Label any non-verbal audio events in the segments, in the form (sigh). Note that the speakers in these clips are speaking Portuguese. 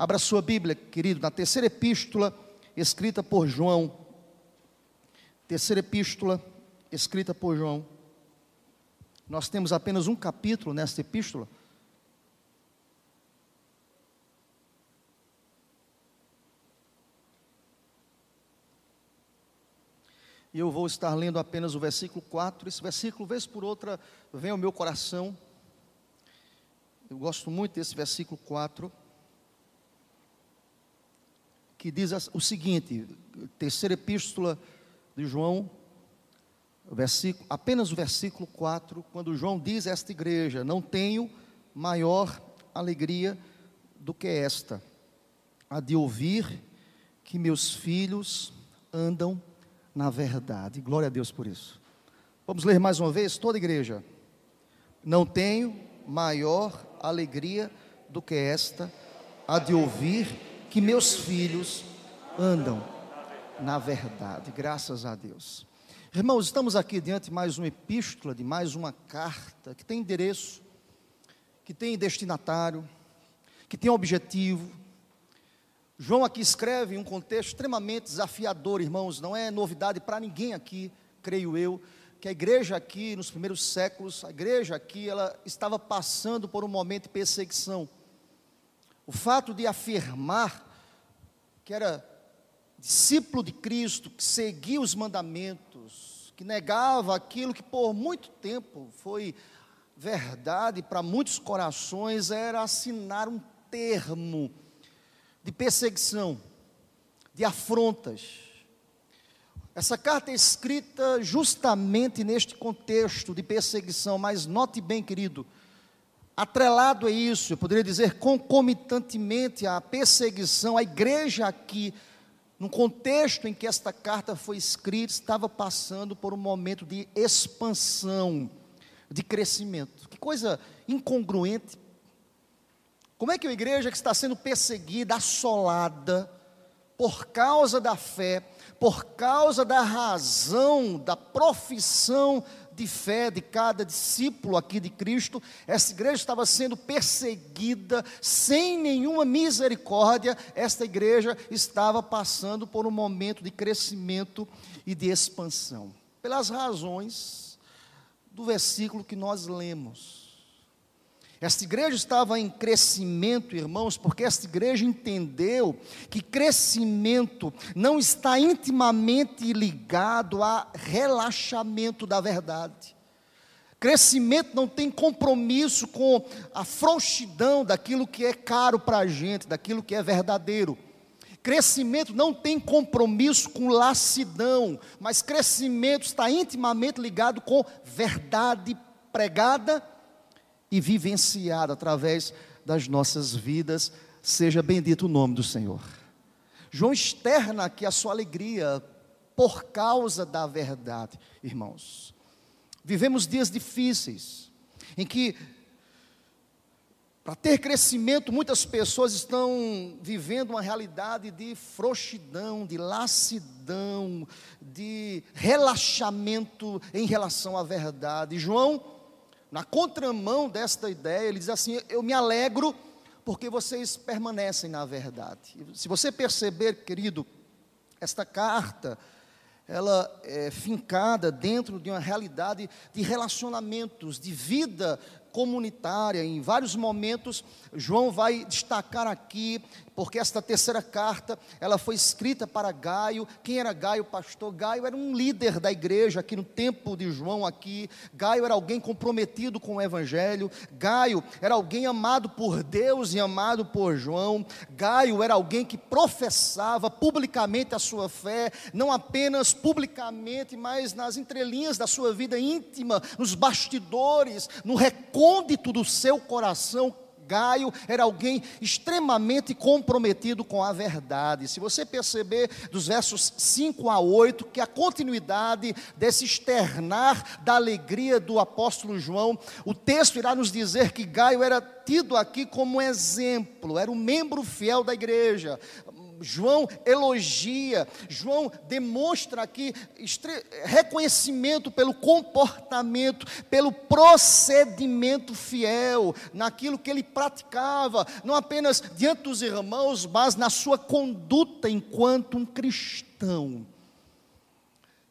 Abra sua Bíblia, querido, na terceira epístola escrita por João. Terceira epístola escrita por João. Nós temos apenas um capítulo nesta epístola. E eu vou estar lendo apenas o versículo 4. Esse versículo, vez por outra, vem ao meu coração. Eu gosto muito desse versículo 4, que diz o seguinte: terceira epístola de João, versículo, apenas o versículo 4, quando João diz a esta igreja: Não tenho maior alegria do que esta, a de ouvir que meus filhos andam na verdade. Glória a Deus por isso. Vamos ler mais uma vez, toda a igreja. Não tenho maior alegria do que esta, a de ouvir que meus filhos andam na verdade. Graças a Deus. Irmãos, estamos aqui diante de mais uma epístola, de mais uma carta, que tem endereço, que tem destinatário, que tem objetivo, João aqui escreve em um contexto extremamente desafiador, irmãos, não é novidade para ninguém aqui, creio eu, que a igreja aqui, nos primeiros séculos, a igreja aqui, ela estava passando por um momento de perseguição. O fato de afirmar que era discípulo de Cristo, que seguia os mandamentos, que negava aquilo que por muito tempo foi verdade para muitos corações, era assinar um termo de perseguição, de afrontas. Essa carta é escrita justamente neste contexto de perseguição, mas note bem, querido, atrelado a isso, eu poderia dizer concomitantemente à perseguição, a igreja aqui, no contexto em que esta carta foi escrita, estava passando por um momento de expansão, de crescimento. Que coisa incongruente, como é que a igreja que está sendo perseguida, assolada, por causa da fé, por causa da razão, da profissão de fé de cada discípulo aqui de Cristo, essa igreja estava sendo perseguida sem nenhuma misericórdia, esta igreja estava passando por um momento de crescimento e de expansão, pelas razões do versículo que nós lemos. Esta igreja estava em crescimento, irmãos, porque esta igreja entendeu que crescimento não está intimamente ligado a relaxamento da verdade. Crescimento não tem compromisso com a frouxidão daquilo que é caro para a gente, daquilo que é verdadeiro. Crescimento não tem compromisso com lassidão, mas crescimento está intimamente ligado com verdade pregada e vivenciada através das nossas vidas. Seja bendito o nome do Senhor. João externa aqui a sua alegria por causa da verdade, irmãos. Vivemos dias difíceis, em que, para ter crescimento, muitas pessoas estão vivendo uma realidade de frouxidão, de lassidão, de relaxamento em relação à verdade. João na contramão desta ideia, ele diz assim: Eu me alegro porque vocês permanecem na verdade. Se você perceber, querido, esta carta, ela é fincada dentro de uma realidade de relacionamentos, de vida comunitária. Em vários momentos, João vai destacar aqui, porque esta terceira carta, ela foi escrita para Gaio. Quem era Gaio, pastor? Gaio era um líder da igreja aqui no tempo de João aqui. Gaio era alguém comprometido com o evangelho. Gaio era alguém amado por Deus e amado por João. Gaio era alguém que professava publicamente a sua fé, não apenas publicamente, mas nas entrelinhas da sua vida íntima, nos bastidores, no recôndito do seu coração, Gaio era alguém extremamente comprometido com a verdade. Se você perceber dos versos 5 a 8, que a continuidade desse externar da alegria do apóstolo João, o texto irá nos dizer que Gaio era tido aqui como exemplo, era um membro fiel da igreja, João elogia, João demonstra aqui reconhecimento pelo comportamento, pelo procedimento fiel, naquilo que ele praticava, não apenas diante dos irmãos, mas na sua conduta enquanto um cristão.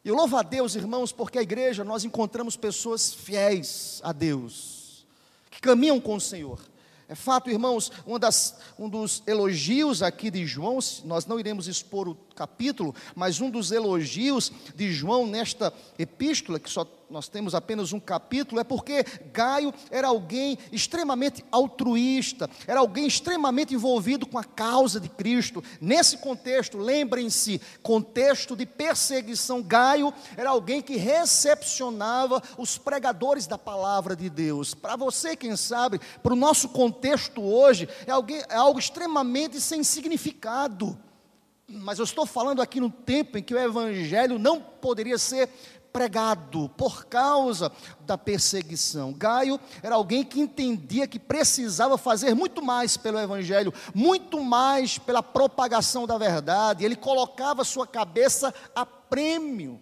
Eu louvo a Deus, irmãos, porque a igreja nós encontramos pessoas fiéis a Deus, que caminham com o Senhor. É fato, irmãos, das, um dos elogios aqui de João, nós não iremos expor o capítulo, mas um dos elogios de João nesta epístola, que só nós temos apenas um capítulo, é porque Gaio era alguém extremamente altruísta, era alguém extremamente envolvido com a causa de Cristo. Nesse contexto, lembrem-se, contexto de perseguição, Gaio era alguém que recepcionava os pregadores da palavra de Deus. Para você, quem sabe, para o nosso contexto hoje, é, alguém, é algo extremamente sem significado. Mas eu estou falando aqui no tempo em que o evangelho não poderia ser pregado por causa da perseguição. Gaio era alguém que entendia que precisava fazer muito mais pelo Evangelho, muito mais pela propagação da verdade. Ele colocava sua cabeça a prêmio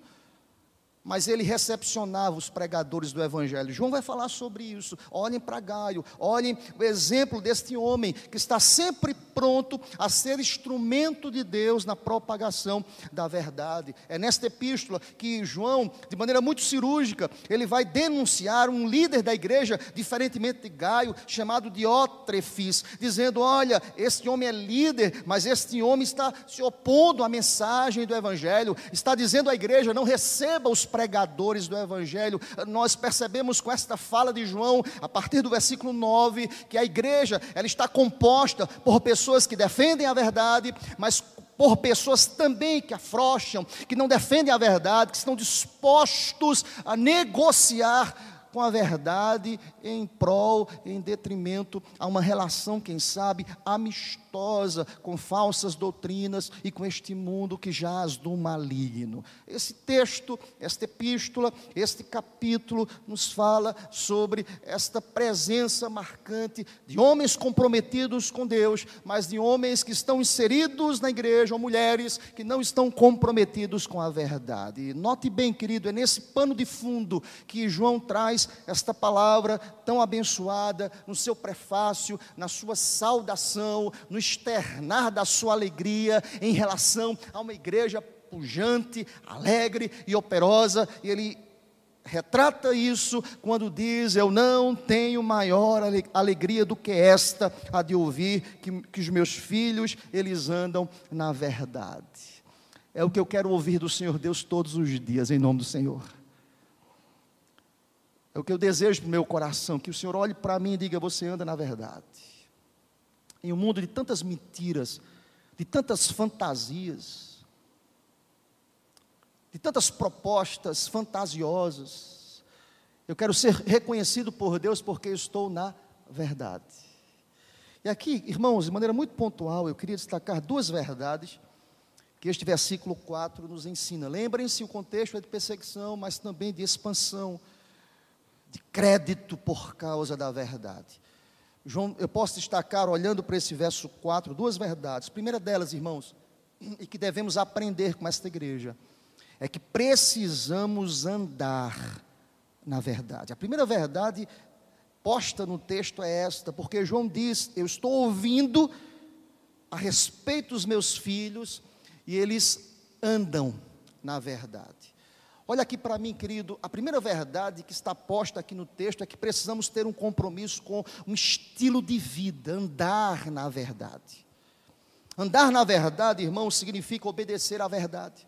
mas ele recepcionava os pregadores do Evangelho. João vai falar sobre isso. Olhem para Gaio, olhem o exemplo deste homem que está sempre pronto a ser instrumento de Deus na propagação da verdade. É nesta epístola que João, de maneira muito cirúrgica, ele vai denunciar um líder da igreja, diferentemente de Gaio, chamado Diótrefes, dizendo: Olha, este homem é líder, mas este homem está se opondo à mensagem do Evangelho, está dizendo à igreja: não receba os pregadores do Evangelho. Nós percebemos com esta fala de João, a partir do versículo 9, que a igreja ela está composta por pessoas que defendem a verdade, mas por pessoas também que afrouxam, que não defendem a verdade, que estão dispostos a negociar com a verdade em prol, em detrimento a uma relação, quem sabe, amistosa com falsas doutrinas e com este mundo que jaz do maligno. Esse texto, esta epístola, este capítulo nos fala sobre esta presença marcante de homens comprometidos com Deus, mas de homens que estão inseridos na igreja, ou mulheres que não estão comprometidos com a verdade. Note bem, querido, é nesse pano de fundo que João traz esta palavra tão abençoada no seu prefácio, na sua saudação, no externar da sua alegria em relação a uma igreja pujante, alegre e operosa, e ele retrata isso quando diz: Eu não tenho maior alegria do que esta, a de ouvir que, que os meus filhos eles andam na verdade. É o que eu quero ouvir do Senhor Deus todos os dias, em nome do Senhor. É o que eu desejo para meu coração, que o Senhor olhe para mim e diga: você anda na verdade. Em um mundo de tantas mentiras, de tantas fantasias, de tantas propostas fantasiosas, eu quero ser reconhecido por Deus porque estou na verdade. E aqui, irmãos, de maneira muito pontual, eu queria destacar duas verdades que este versículo 4 nos ensina. Lembrem-se, o contexto é de perseguição, mas também de expansão de crédito por causa da verdade. João, eu posso destacar, olhando para esse verso 4, duas verdades. Primeira delas, irmãos, e que devemos aprender com esta igreja, é que precisamos andar na verdade. A primeira verdade posta no texto é esta, porque João diz: Eu estou ouvindo a respeito dos meus filhos e eles andam na verdade. Olha aqui para mim, querido, a primeira verdade que está posta aqui no texto é que precisamos ter um compromisso com um estilo de vida, andar na verdade. Andar na verdade, irmão, significa obedecer à verdade.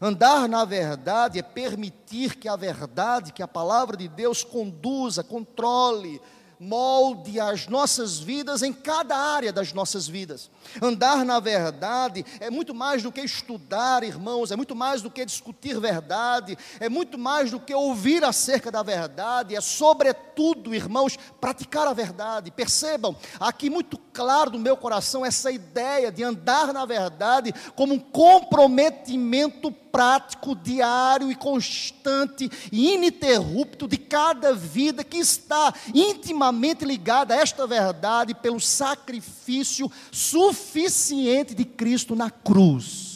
Andar na verdade é permitir que a verdade, que a palavra de Deus conduza, controle, molde as nossas vidas em cada área das nossas vidas. Andar na verdade é muito mais do que estudar, irmãos, é muito mais do que discutir verdade, é muito mais do que ouvir acerca da verdade, é sobretudo, irmãos, praticar a verdade. Percebam, aqui muito claro no meu coração essa ideia de andar na verdade como um comprometimento prático, diário e constante ininterrupto de cada vida que está intimamente ligada a esta verdade pelo sacrifício suficiente de Cristo na cruz.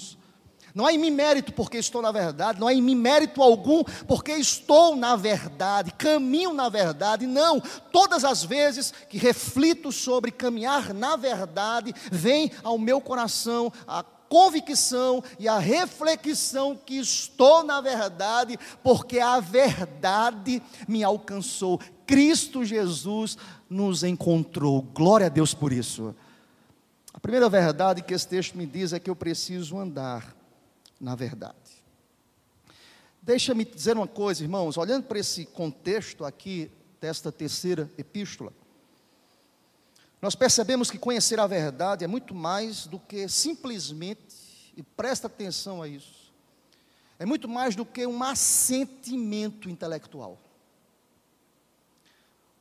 Não há em mim mérito porque estou na verdade, não há em mim mérito algum porque estou na verdade, caminho na verdade. Não, todas as vezes que reflito sobre caminhar na verdade, vem ao meu coração a convicção e a reflexão que estou na verdade, porque a verdade me alcançou. Cristo Jesus nos encontrou. Glória a Deus por isso. A primeira verdade que esse texto me diz é que eu preciso andar na verdade. Deixa-me dizer uma coisa, irmãos, olhando para esse contexto aqui desta terceira epístola, nós percebemos que conhecer a verdade é muito mais do que simplesmente, e presta atenção a isso, é muito mais do que um assentimento intelectual.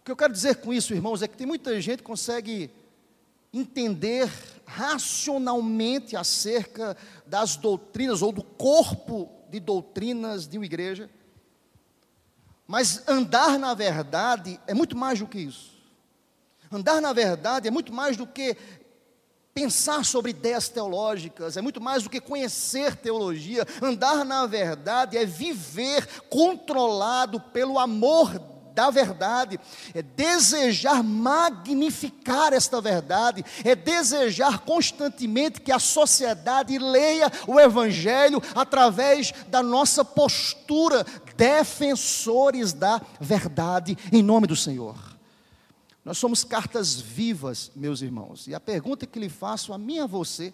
O que eu quero dizer com isso, irmãos, é que tem muita gente que consegue entender racionalmente acerca das doutrinas ou do corpo de doutrinas de uma igreja. Mas andar na verdade é muito mais do que isso. Andar na verdade é muito mais do que pensar sobre ideias teológicas, é muito mais do que conhecer teologia. Andar na verdade é viver controlado pelo amor da verdade, é desejar magnificar esta verdade, é desejar constantemente que a sociedade leia o Evangelho através da nossa postura, defensores da verdade, em nome do Senhor. Nós somos cartas vivas, meus irmãos, e a pergunta que lhe faço a mim e a você,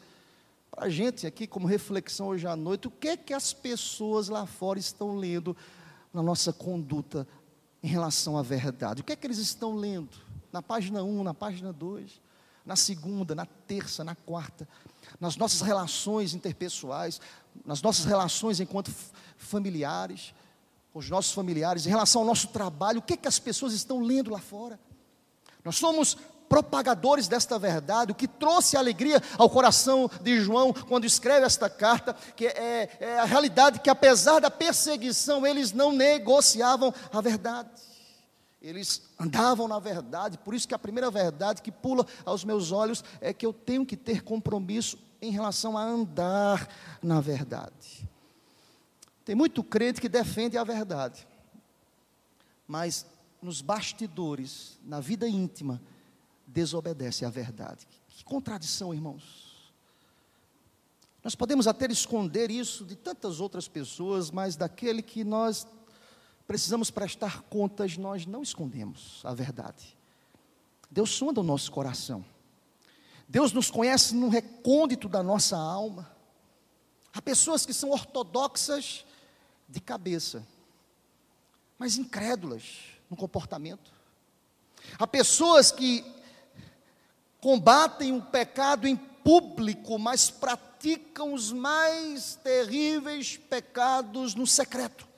para a gente aqui, como reflexão hoje à noite, o que é que as pessoas lá fora estão lendo na nossa conduta em relação à verdade. O que é que eles estão lendo? Na página 1, na página 2, na segunda, na terça, na quarta, nas nossas relações interpessoais, nas nossas relações enquanto familiares, com os nossos familiares, em relação ao nosso trabalho, o que é que as pessoas estão lendo lá fora? Nós somos propagadores desta verdade, o que trouxe alegria ao coração de João quando escreve esta carta, que é, é a realidade que apesar da perseguição, eles não negociavam a verdade. Eles andavam na verdade, por isso que a primeira verdade que pula aos meus olhos é que eu tenho que ter compromisso em relação a andar na verdade. Tem muito crente que defende a verdade, mas nos bastidores, na vida íntima, desobedece à verdade. Que contradição, irmãos. Nós podemos até esconder isso de tantas outras pessoas, mas daquele que nós precisamos prestar contas, nós não escondemos a verdade. Deus sonda o nosso coração. Deus nos conhece no recôndito da nossa alma. Há pessoas que são ortodoxas de cabeça, mas incrédulas no comportamento. Há pessoas que combatem o pecado em público, mas praticam os mais terríveis pecados no secreto.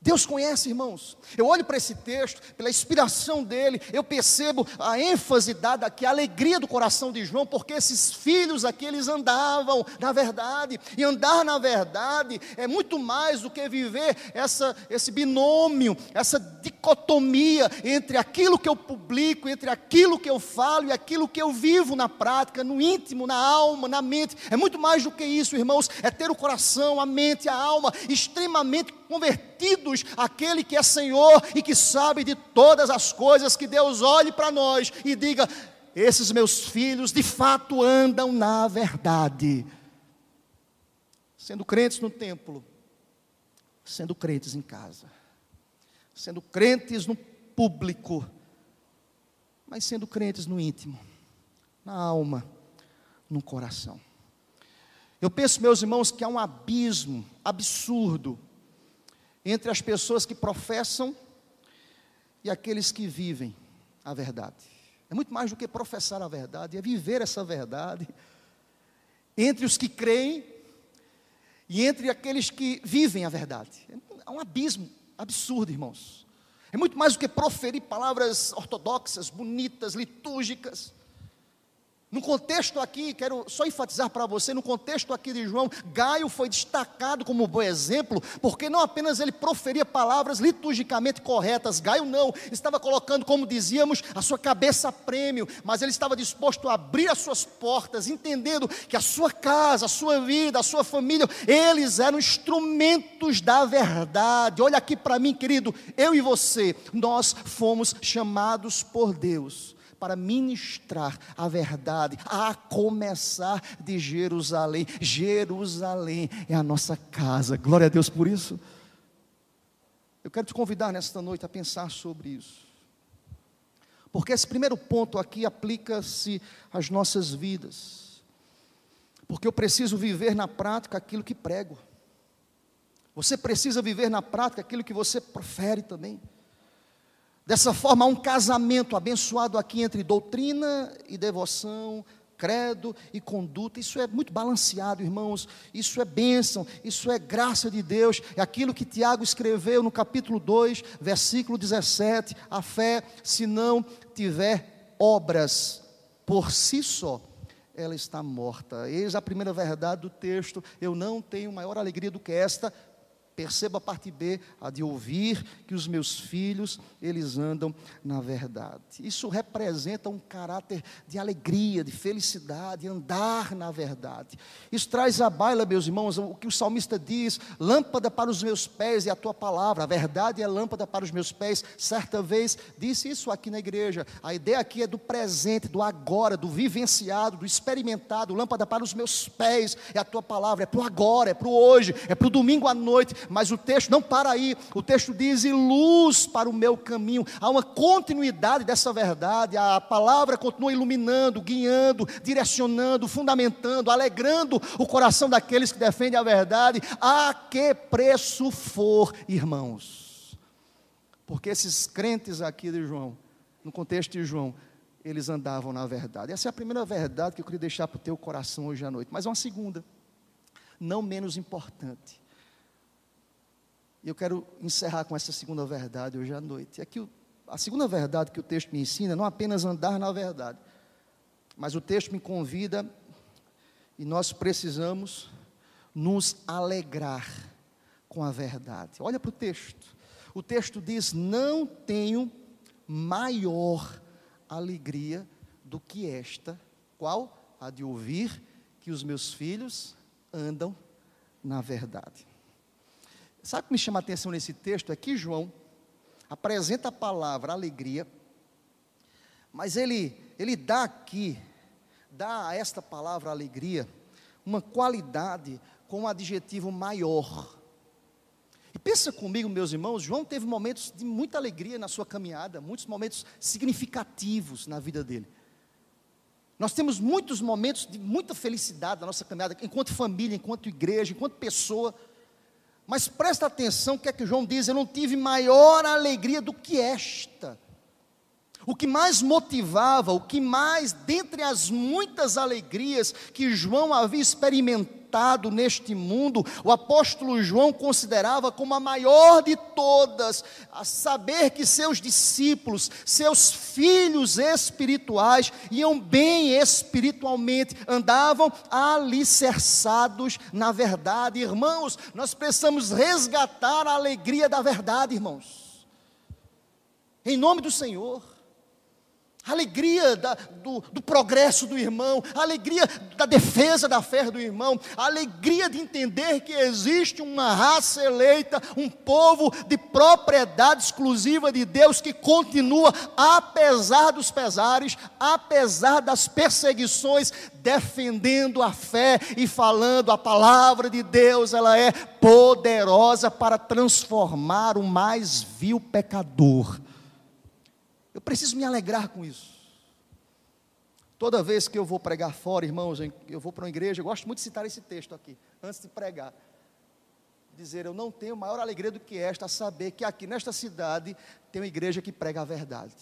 Deus conhece, irmãos. Eu olho para esse texto, pela inspiração dele, eu percebo a ênfase dada aqui, a alegria do coração de João, porque esses filhos aqui, eles andavam na verdade, e andar na verdade é muito mais do que viver essa, esse binômio, essa dicotomia entre aquilo que eu publico, entre aquilo que eu falo e aquilo que eu vivo na prática, no íntimo, na alma, na mente. É muito mais do que isso, irmãos, é ter o coração, a mente, a alma extremamente convertidos àquele que é Senhor e que sabe de todas as coisas, que Deus olhe para nós e diga: esses meus filhos de fato andam na verdade. Sendo crentes no templo, sendo crentes em casa, sendo crentes no público, mas sendo crentes no íntimo, na alma, no coração. Eu penso, meus irmãos, que há um abismo absurdo entre as pessoas que professam e aqueles que vivem a verdade. É muito mais do que professar a verdade, é viver essa verdade entre os que creem e entre aqueles que vivem a verdade. É um abismo absurdo, irmãos. É muito mais do que proferir palavras ortodoxas, bonitas, litúrgicas. No contexto aqui, quero só enfatizar para você, no contexto aqui de João, Gaio foi destacado como bom exemplo, porque não apenas ele proferia palavras liturgicamente corretas, Gaio não, estava colocando, como dizíamos, a sua cabeça a prêmio, mas ele estava disposto a abrir as suas portas, entendendo que a sua casa, a sua vida, a sua família, eles eram instrumentos da verdade. Olha aqui para mim, querido, eu e você, nós fomos chamados por Deus para ministrar a verdade, a começar de Jerusalém. Jerusalém é a nossa casa. Glória a Deus por isso. Eu quero te convidar nesta noite a pensar sobre isso. Porque esse primeiro ponto aqui aplica-se às nossas vidas. Porque eu preciso viver na prática aquilo que prego. Você precisa viver na prática aquilo que você profere também. Dessa forma, há um casamento abençoado aqui entre doutrina e devoção, credo e conduta. Isso é muito balanceado, irmãos. Isso é bênção, isso é graça de Deus. É aquilo que Tiago escreveu no capítulo 2, versículo 17: a fé, se não tiver obras por si só, ela está morta. Eis a primeira verdade do texto. Eu não tenho maior alegria do que esta, Perceba a parte B, a de ouvir que os meus filhos, eles andam na verdade. Isso representa um caráter de alegria, de felicidade, andar na verdade. Isso traz à baila, meus irmãos, o que o salmista diz: lâmpada para os meus pés e a tua palavra. A verdade é lâmpada para os meus pés. Certa vez disse isso aqui na igreja. A ideia aqui é do presente, do agora, do vivenciado, do experimentado. Lâmpada para os meus pés é a tua palavra, é para o agora, é para o hoje, é para o domingo à noite mas o texto não para aí, o texto diz: e luz para o meu caminho. Há uma continuidade dessa verdade, a palavra continua iluminando, guiando, direcionando, fundamentando, alegrando o coração daqueles que defendem a verdade, a que preço for, irmãos. Porque esses crentes aqui de João, no contexto de João, eles andavam na verdade. Essa é a primeira verdade que eu queria deixar para o teu coração hoje à noite. Mas uma segunda, não menos importante. E eu quero encerrar com essa segunda verdade hoje à noite. É que o, a segunda verdade que o texto me ensina não apenas andar na verdade, mas o texto me convida e nós precisamos nos alegrar com a verdade. Olha para o texto. O texto diz: Não tenho maior alegria do que esta. Qual? A de ouvir que os meus filhos andam na verdade. Sabe o que me chama a atenção nesse texto? É que João apresenta a palavra alegria, mas ele, ele dá aqui, dá a esta palavra alegria, uma qualidade com um adjetivo maior. E pensa comigo, meus irmãos, João teve momentos de muita alegria na sua caminhada, muitos momentos significativos na vida dele. Nós temos muitos momentos de muita felicidade na nossa caminhada, enquanto família, enquanto igreja, enquanto pessoa. Mas presta atenção o que é que João diz: eu não tive maior alegria do que esta. O que mais motivava, o que mais, dentre as muitas alegrias que João havia experimentado, neste mundo, o apóstolo João considerava como a maior de todas, a saber que seus discípulos, seus filhos espirituais, iam bem espiritualmente, andavam alicerçados na verdade. Irmãos, nós precisamos resgatar a alegria da verdade, irmãos. Em nome do Senhor a alegria da, do, do, progresso do irmão, a alegria da defesa da fé do irmão, a alegria de entender que existe uma raça eleita, um povo de propriedade exclusiva de Deus que continua, apesar dos pesares, apesar das perseguições, defendendo a fé e falando a palavra de Deus, ela é poderosa para transformar o mais vil pecador eu preciso me alegrar com isso. Toda vez que eu vou pregar fora, irmãos, eu vou para uma igreja, eu gosto muito de citar esse texto aqui, antes de pregar. Dizer, eu não tenho maior alegria do que esta, saber que aqui nesta cidade tem uma igreja que prega a verdade.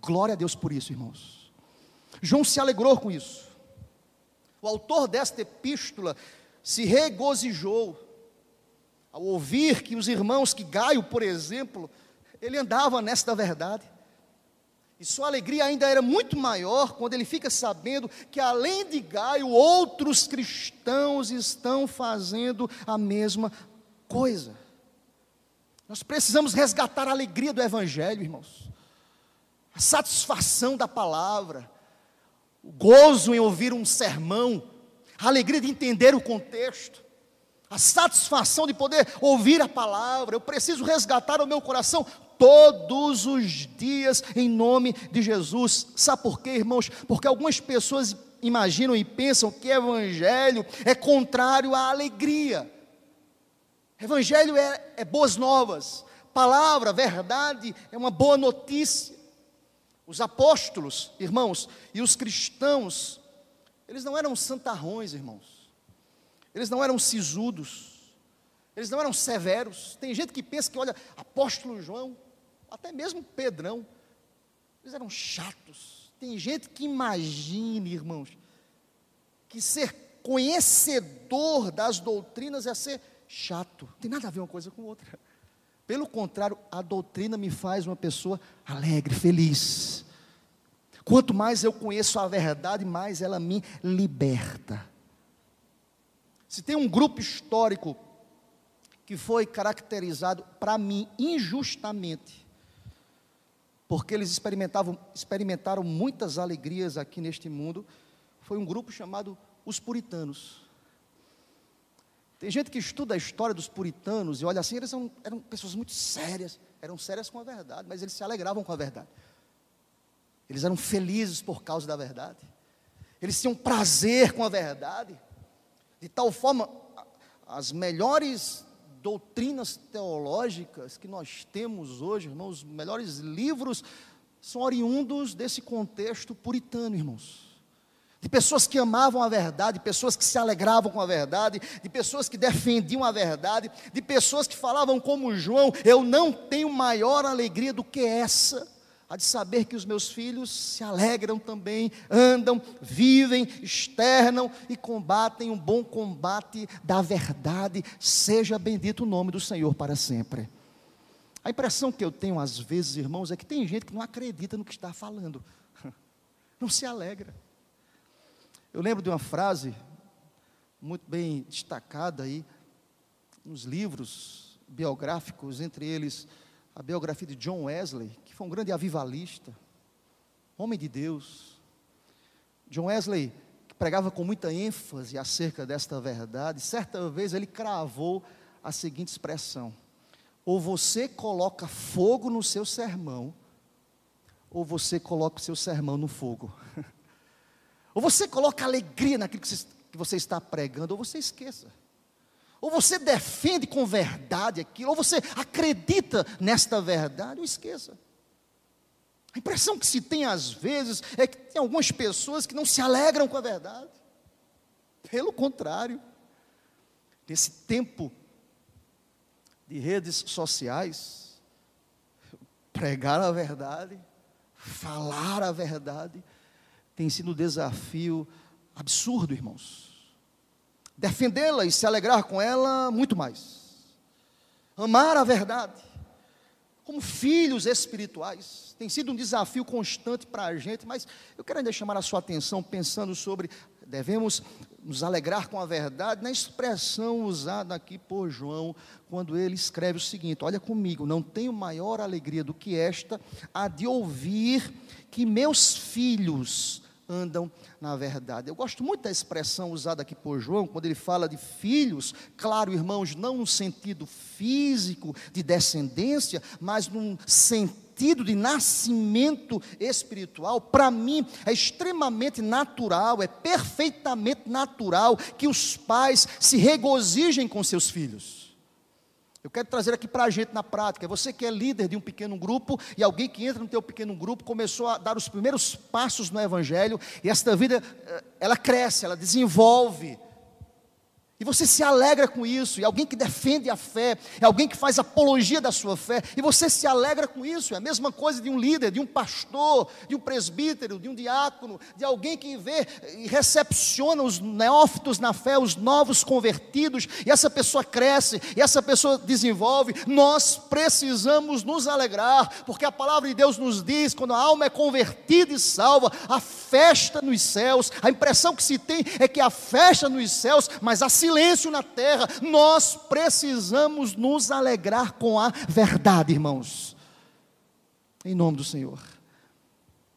Glória a Deus por isso, irmãos. João se alegrou com isso. O autor desta epístola se regozijou ao ouvir que os irmãos que Gaio, por exemplo, ele andava nesta verdade. E sua alegria ainda era muito maior quando ele fica sabendo que, além de Gaio, outros cristãos estão fazendo a mesma coisa. Nós precisamos resgatar a alegria do Evangelho, irmãos, a satisfação da palavra, o gozo em ouvir um sermão, a alegria de entender o contexto a satisfação de poder ouvir a palavra. Eu preciso resgatar o meu coração todos os dias em nome de Jesus. Sabe por quê, irmãos? Porque algumas pessoas imaginam e pensam que evangelho é contrário à alegria. Evangelho é, é boas novas, palavra, verdade, é uma boa notícia. Os apóstolos, irmãos, e os cristãos, eles não eram santarrões, irmãos. Eles não eram sisudos. Eles não eram severos. Tem gente que pensa que, olha, apóstolo João, até mesmo Pedrão, eles eram chatos. Tem gente que imagina, irmãos, que ser conhecedor das doutrinas é ser chato. Não tem nada a ver uma coisa com outra. Pelo contrário, a doutrina me faz uma pessoa alegre, feliz. Quanto mais eu conheço a verdade, mais ela me liberta. Se tem um grupo histórico que foi caracterizado, para mim, injustamente, porque eles experimentavam, experimentaram muitas alegrias aqui neste mundo, foi um grupo chamado os puritanos. Tem gente que estuda a história dos puritanos e olha assim, eles eram, eram pessoas muito sérias, eram sérias com a verdade, mas eles se alegravam com a verdade. Eles eram felizes por causa da verdade. Eles tinham prazer com a verdade. De tal forma, as melhores doutrinas teológicas que nós temos hoje, irmãos, os melhores livros são oriundos desse contexto puritano, irmãos. De pessoas que amavam a verdade, de pessoas que se alegravam com a verdade, de pessoas que defendiam a verdade, de pessoas que falavam como João: Eu não tenho maior alegria do que essa a de saber que os meus filhos se alegram também, andam, vivem, externam e combatem um bom combate da verdade. Seja bendito o nome do Senhor para sempre. A impressão que eu tenho às vezes, irmãos, é que tem gente que não acredita no que está falando, (laughs) não se alegra. Eu lembro de uma frase muito bem destacada aí nos livros biográficos, entre eles a biografia de John Wesley, foi um grande avivalista, homem de Deus. John Wesley, que pregava com muita ênfase acerca desta verdade, certa vez ele cravou a seguinte expressão: ou você coloca fogo no seu sermão, ou você coloca o seu sermão no fogo. (laughs) ou você coloca alegria naquilo que você está pregando, ou você esqueça. Ou você defende com verdade aquilo, ou você acredita nesta verdade, ou esqueça. A impressão que se tem às vezes é que tem algumas pessoas que não se alegram com a verdade. Pelo contrário, nesse tempo de redes sociais, pregar a verdade, falar a verdade, tem sido um desafio absurdo, irmãos defendê-la e se alegrar com ela, muito mais. Amar a verdade, como filhos espirituais, tem sido um desafio constante para a gente, mas eu quero ainda chamar a sua atenção pensando sobre, devemos nos alegrar com a verdade, na expressão usada aqui por João, quando ele escreve o seguinte: Olha comigo, não tenho maior alegria do que esta, a de ouvir que meus filhos andam na verdade. Eu gosto muito da expressão usada aqui por João, quando ele fala de filhos, claro, irmãos, não no sentido físico de descendência, mas num sentido de nascimento espiritual, para mim é extremamente natural, é perfeitamente natural que os pais se regozijem com seus filhos. Eu quero trazer aqui para a gente na prática. Você que é líder de um pequeno grupo e alguém que entra no teu pequeno grupo começou a dar os primeiros passos no Evangelho e esta vida eh, ela cresce, ela desenvolve. E você se alegra com isso, é alguém que defende a fé, é alguém que faz apologia da sua fé, e você se alegra com isso. É a mesma coisa de um líder, de um pastor, de um presbítero, de um diácono, de alguém que vê e recepciona os neófitos na fé, os novos convertidos, e essa pessoa cresce, e essa pessoa desenvolve. Nós precisamos nos alegrar, porque a palavra de Deus nos diz: quando a alma é convertida e salva, a festa nos céus. A impressão que se tem é que a festa nos céus, mas a silêncio na terra. Nós precisamos nos alegrar com a verdade, irmãos. Em nome do Senhor.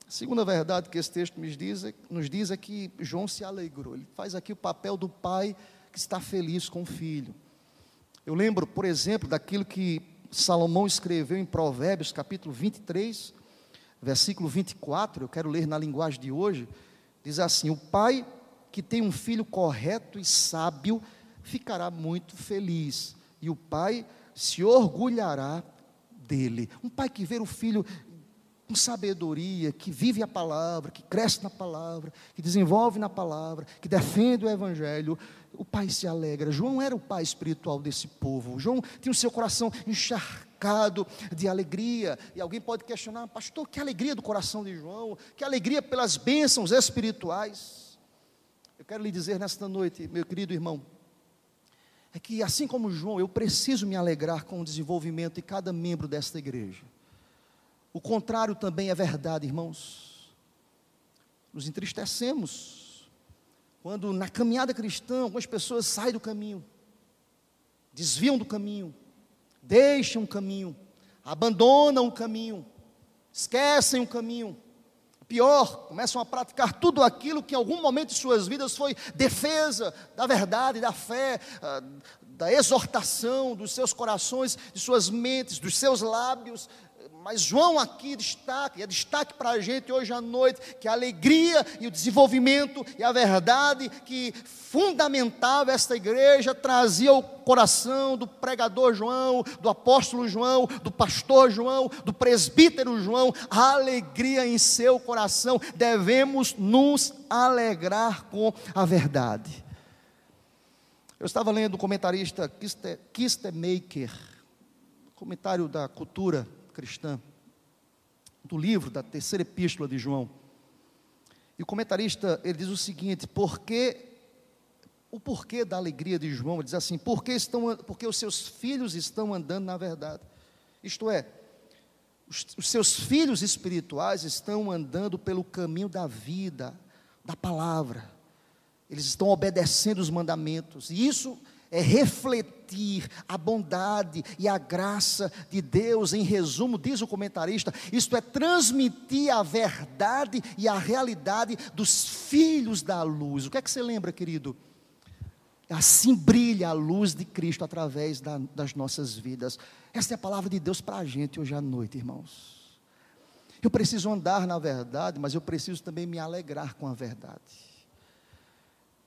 A segunda verdade que esse texto nos diz, é, nos diz é que João se alegrou. Ele faz aqui o papel do pai que está feliz com o filho. Eu lembro, por exemplo, daquilo que Salomão escreveu em Provérbios, capítulo 23, versículo 24. Eu quero ler na linguagem de hoje. Diz assim: O pai que tem um filho correto e sábio ficará muito feliz, e o pai se orgulhará dele. Um pai que vê o filho com sabedoria, que vive a palavra, que cresce na palavra, que desenvolve na palavra, que defende o evangelho, o pai se alegra. João era o pai espiritual desse povo. João tinha o seu coração encharcado de alegria. E alguém pode questionar, pastor, que alegria do coração de João, que alegria pelas bênçãos espirituais. Quero lhe dizer nesta noite, meu querido irmão, é que assim como João, eu preciso me alegrar com o desenvolvimento de cada membro desta igreja. O contrário também é verdade, irmãos. Nos entristecemos quando na caminhada cristã algumas pessoas saem do caminho, desviam do caminho, deixam o caminho, abandonam o caminho, esquecem o caminho Pior, começam a praticar tudo aquilo que em algum momento de suas vidas foi defesa da verdade, da fé, ah, da exortação dos seus corações, de suas mentes, dos seus lábios, mas João aqui destaca, e é destaque para a gente hoje à noite, que a alegria e o desenvolvimento e a verdade que fundamentava esta igreja trazia ao coração do pregador João, do apóstolo João, do pastor João, do presbítero João, a alegria em seu coração. Devemos nos alegrar com a verdade. Eu estava lendo o comentarista Kistemaker, comentário da cultura cristã, do livro da terceira epístola de João. E o comentarista, ele diz o seguinte, porque o porquê da alegria de João, ele diz assim, porque, estão, porque os seus filhos estão andando na verdade. Isto é, os, os seus filhos espirituais estão andando pelo caminho da vida, da palavra. Eles estão obedecendo os mandamentos. E isso é refletir a bondade e a graça de Deus. Em resumo, diz o comentarista, isto é transmitir a verdade e a realidade dos filhos da luz. O que é que você lembra, querido? Assim brilha a luz de Cristo através da, das nossas vidas. Essa é a palavra de Deus para a gente hoje à noite, irmãos. Eu preciso andar na verdade, mas eu preciso também me alegrar com a verdade.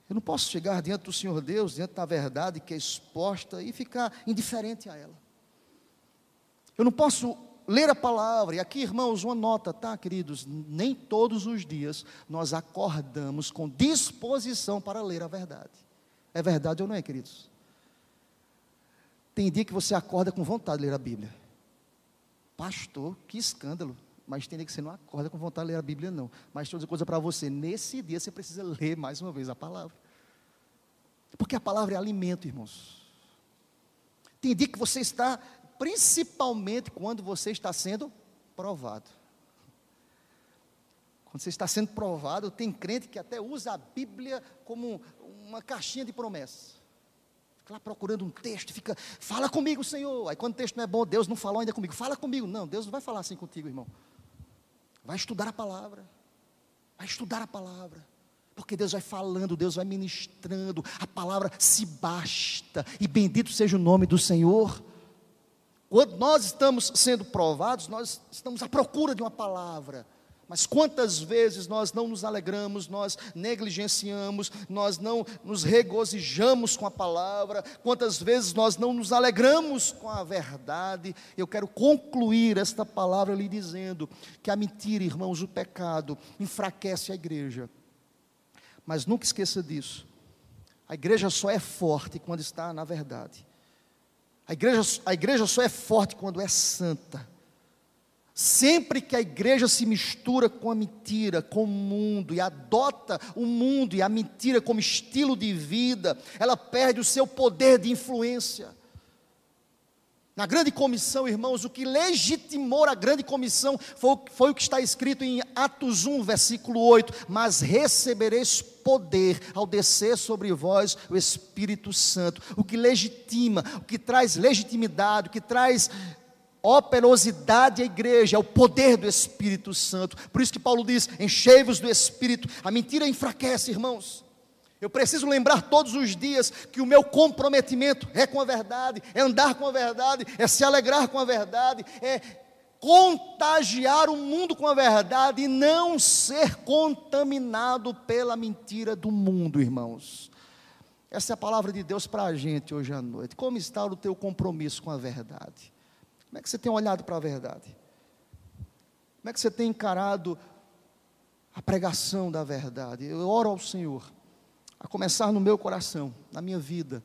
Eu não posso chegar diante do Senhor Deus, diante da verdade que é exposta e ficar indiferente a ela. Eu não posso ler a palavra, e aqui, irmãos, uma nota, tá, queridos? Nem todos os dias nós acordamos com disposição para ler a verdade. É verdade ou não é, queridos? Tem dia que você acorda com vontade de ler a Bíblia. Pastor, que escândalo. Mas dia que você não acorda com vontade de ler a Bíblia, não. Mas dizer coisa para você: nesse dia você precisa ler mais uma vez a palavra. Porque a palavra é alimento, irmãos. Tem dia que você está, principalmente quando você está sendo provado. Quando você está sendo provado, tem crente que até usa a Bíblia como uma caixinha de promessas. Fica lá procurando um texto, fica, fala comigo, Senhor. Aí quando o texto não é bom, Deus não falou ainda comigo, fala comigo. Não, Deus não vai falar assim contigo, irmão. Vai estudar a palavra. Vai estudar a palavra. Porque Deus vai falando, Deus vai ministrando, a palavra se basta, e bendito seja o nome do Senhor. Quando nós estamos sendo provados, nós estamos à procura de uma palavra. Mas quantas vezes nós não nos alegramos, nós negligenciamos, nós não nos regozijamos com a palavra, quantas vezes nós não nos alegramos com a verdade. Eu quero concluir esta palavra lhe dizendo que a mentira, irmãos, o pecado enfraquece a igreja. Mas nunca esqueça disso. A igreja só é forte quando está na verdade. A igreja, a igreja só é forte quando é santa. Sempre que a igreja se mistura com a mentira, com o mundo, e adota o mundo e a mentira como estilo de vida, ela perde o seu poder de influência. Na grande comissão, irmãos, o que legitimou a grande comissão foi, foi, o que está escrito em Atos 1, versículo 8: Mas recebereis poder ao descer sobre vós o Espírito Santo. O que legitima, o que traz legitimidade, o que traz operosidade à igreja, é o poder do Espírito Santo. Por isso que Paulo diz: enchei-vos do Espírito. A mentira enfraquece, irmãos. Eu preciso lembrar todos os dias que o meu comprometimento é com a verdade, é andar com a verdade, é se alegrar com a verdade, é contagiar o mundo com a verdade e não ser contaminado pela mentira do mundo, irmãos. Essa é a palavra de Deus para a gente hoje à noite. Como está o teu compromisso com a verdade? Como é que você tem olhado para a verdade? Como é que você tem encarado a pregação da verdade? Eu oro ao Senhor a começar no meu coração, na minha vida,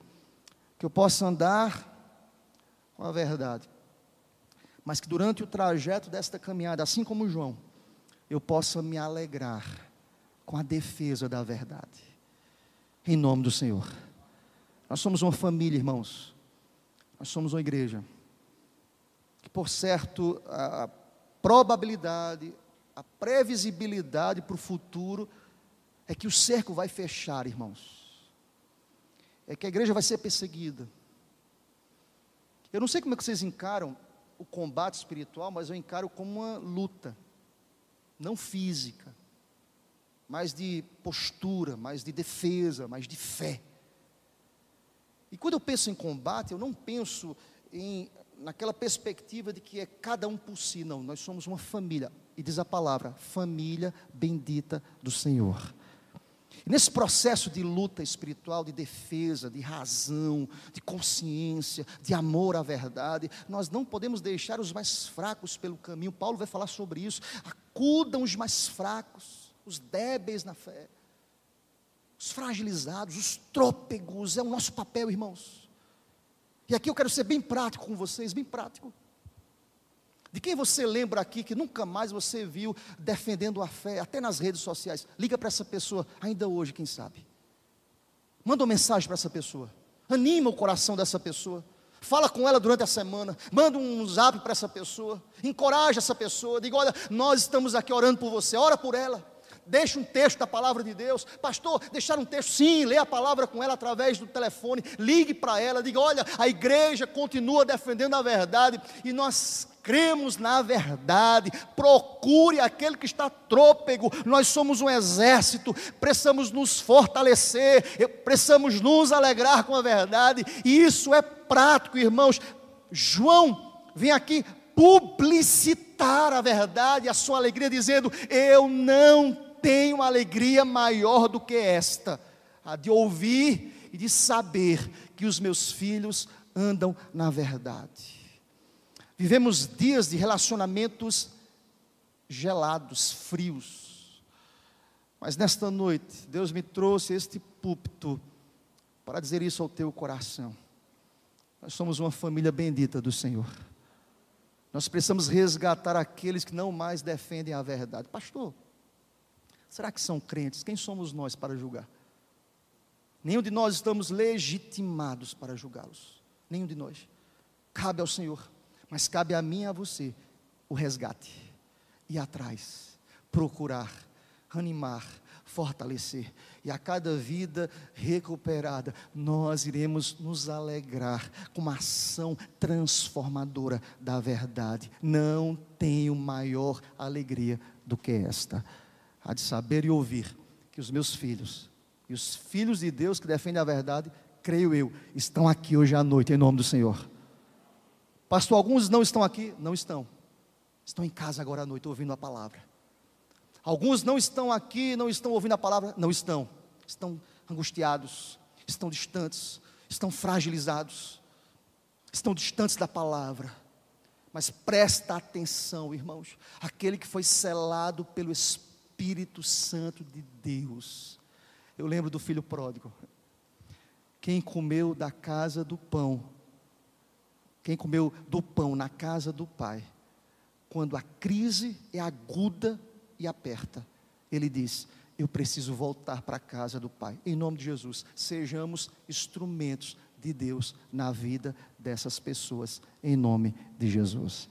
que eu possa andar com a verdade, mas que durante o trajeto desta caminhada, assim como João, eu possa me alegrar com a defesa da verdade, em nome do Senhor. Nós somos uma família, irmãos, nós somos uma igreja, por certo, a probabilidade, a previsibilidade para o futuro é que o cerco vai fechar, irmãos. É que a igreja vai ser perseguida. Eu não sei como é que vocês encaram o combate espiritual, mas eu encaro como uma luta, não física, mas de postura, mais de defesa, mais de fé. E quando eu penso em combate, eu não penso em, naquela perspectiva de que é cada um por si, não, nós somos uma família, e diz a palavra, família bendita do Senhor. Nesse processo de luta espiritual, de defesa, de razão, de consciência, de amor à verdade, nós não podemos deixar os mais fracos pelo caminho. Paulo vai falar sobre isso. Acudam os mais fracos, os débeis na fé, os fragilizados, os trôpegos. É o nosso papel, irmãos. E aqui eu quero ser bem prático com vocês, bem prático. De quem você lembra aqui que nunca mais você viu defendendo a fé, até nas redes sociais? Liga para essa pessoa, ainda hoje, quem sabe. Manda uma mensagem para essa pessoa. Anima o coração dessa pessoa. Fala com ela durante a semana. Manda um zap para essa pessoa. Encoraja essa pessoa. Diga: olha, nós estamos aqui orando por você. Ora por ela. Deixa um texto da palavra de Deus. Pastor, deixar um texto, sim, lê a palavra com ela através do telefone. Ligue para ela, diga: olha, a igreja continua defendendo a verdade e nós cremos na verdade, procure aquele que está trôpego. Nós somos um exército, precisamos nos fortalecer, precisamos nos alegrar com a verdade, e isso é prático, irmãos. João vem aqui publicitar a verdade, a sua alegria, dizendo: Eu não tenho alegria maior do que esta, a de ouvir e de saber que os meus filhos andam na verdade. Vivemos dias de relacionamentos gelados, frios. Mas nesta noite, Deus me trouxe este púlpito para dizer isso ao teu coração. Nós somos uma família bendita do Senhor. Nós precisamos resgatar aqueles que não mais defendem a verdade. Pastor, será que são crentes? Quem somos nós para julgar? Nenhum de nós estamos legitimados para julgá-los. Nenhum de nós. Cabe ao Senhor. Mas cabe a mim e a você o resgate. Ir atrás, procurar, animar, fortalecer. E a cada vida recuperada, nós iremos nos alegrar com uma ação transformadora da verdade. Não tenho maior alegria do que esta, a de saber e ouvir que os meus filhos e os filhos de Deus que defendem a verdade, creio eu, estão aqui hoje à noite, em nome do Senhor. Pastor, alguns não estão aqui? Não estão. Estão em casa agora à noite ouvindo a palavra. Alguns não estão aqui, não estão ouvindo a palavra? Não estão. Estão angustiados, estão distantes, estão fragilizados, estão distantes da palavra. Mas presta atenção, irmãos, aquele que foi selado pelo Espírito Santo de Deus. Eu lembro do filho pródigo. quem comeu da casa do pão, quem comeu do pão na casa do Pai, quando a crise é aguda e aperta, ele diz: Eu preciso voltar para a casa do Pai. Em nome de Jesus, sejamos instrumentos de Deus na vida dessas pessoas, em nome de Jesus.